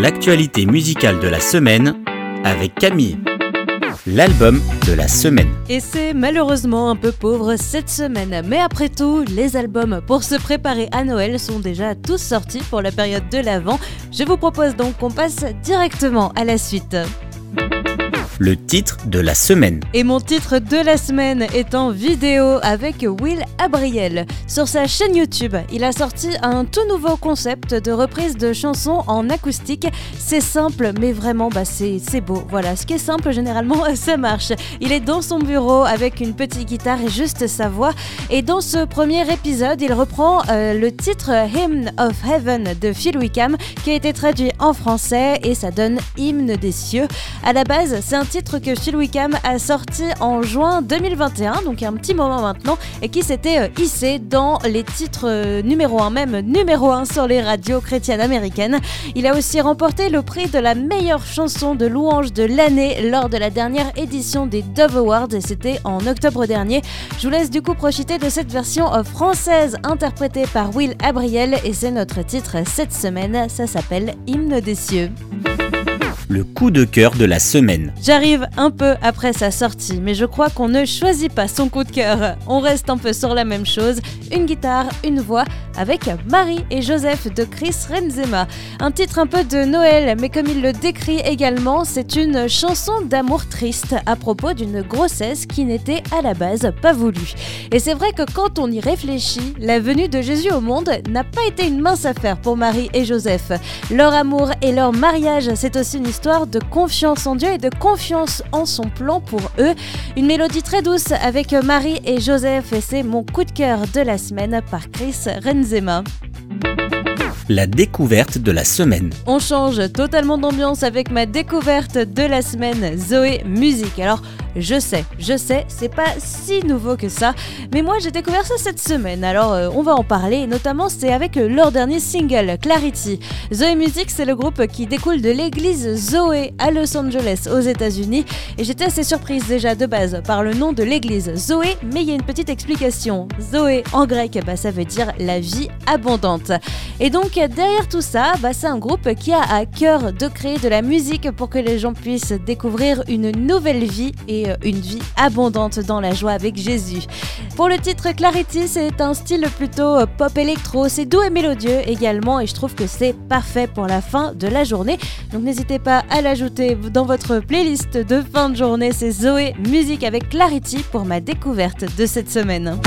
l'actualité musicale de la semaine avec Camille. L'album de la semaine. Et c'est malheureusement un peu pauvre cette semaine, mais après tout, les albums pour se préparer à Noël sont déjà tous sortis pour la période de l'Avent. Je vous propose donc qu'on passe directement à la suite le titre de la semaine. Et mon titre de la semaine est en vidéo avec Will Abriel. Sur sa chaîne YouTube, il a sorti un tout nouveau concept de reprise de chansons en acoustique. C'est simple, mais vraiment, bah, c'est beau. Voilà, ce qui est simple, généralement, ça marche. Il est dans son bureau avec une petite guitare et juste sa voix. Et dans ce premier épisode, il reprend euh, le titre Hymn of Heaven de Phil Wickham qui a été traduit en français et ça donne Hymne des cieux. À la base, c'est un titre que Phil Wickham a sorti en juin 2021, donc un petit moment maintenant, et qui s'était euh, hissé dans les titres euh, numéro 1, même numéro 1 sur les radios chrétiennes américaines. Il a aussi remporté le prix de la meilleure chanson de louange de l'année lors de la dernière édition des Dove Awards, c'était en octobre dernier. Je vous laisse du coup profiter de cette version euh, française interprétée par Will Abriel, et c'est notre titre cette semaine, ça s'appelle Hymne des cieux le coup de cœur de la semaine. J'arrive un peu après sa sortie, mais je crois qu'on ne choisit pas son coup de cœur. On reste un peu sur la même chose, une guitare, une voix, avec Marie et Joseph de Chris Renzema. Un titre un peu de Noël, mais comme il le décrit également, c'est une chanson d'amour triste à propos d'une grossesse qui n'était à la base pas voulue. Et c'est vrai que quand on y réfléchit, la venue de Jésus au monde n'a pas été une mince affaire pour Marie et Joseph. Leur amour et leur mariage, c'est aussi une histoire de confiance en Dieu et de confiance en son plan pour eux. Une mélodie très douce avec Marie et Joseph et c'est mon coup de cœur de la semaine par Chris Renzema la découverte de la semaine. On change totalement d'ambiance avec ma découverte de la semaine Zoé Musique. Alors, je sais, je sais, c'est pas si nouveau que ça, mais moi j'ai découvert ça cette semaine, alors euh, on va en parler, notamment c'est avec leur dernier single, Clarity. Zoé Music, c'est le groupe qui découle de l'église Zoé à Los Angeles, aux États-Unis, et j'étais assez surprise déjà de base par le nom de l'église Zoé, mais il y a une petite explication. Zoé en grec, bah, ça veut dire la vie abondante. Et donc derrière tout ça, bah, c'est un groupe qui a à cœur de créer de la musique pour que les gens puissent découvrir une nouvelle vie et une vie abondante dans la joie avec Jésus. Pour le titre Clarity, c'est un style plutôt euh, pop électro, c'est doux et mélodieux également et je trouve que c'est parfait pour la fin de la journée. Donc n'hésitez pas à l'ajouter dans votre playlist de fin de journée. C'est Zoé Musique avec Clarity pour ma découverte de cette semaine.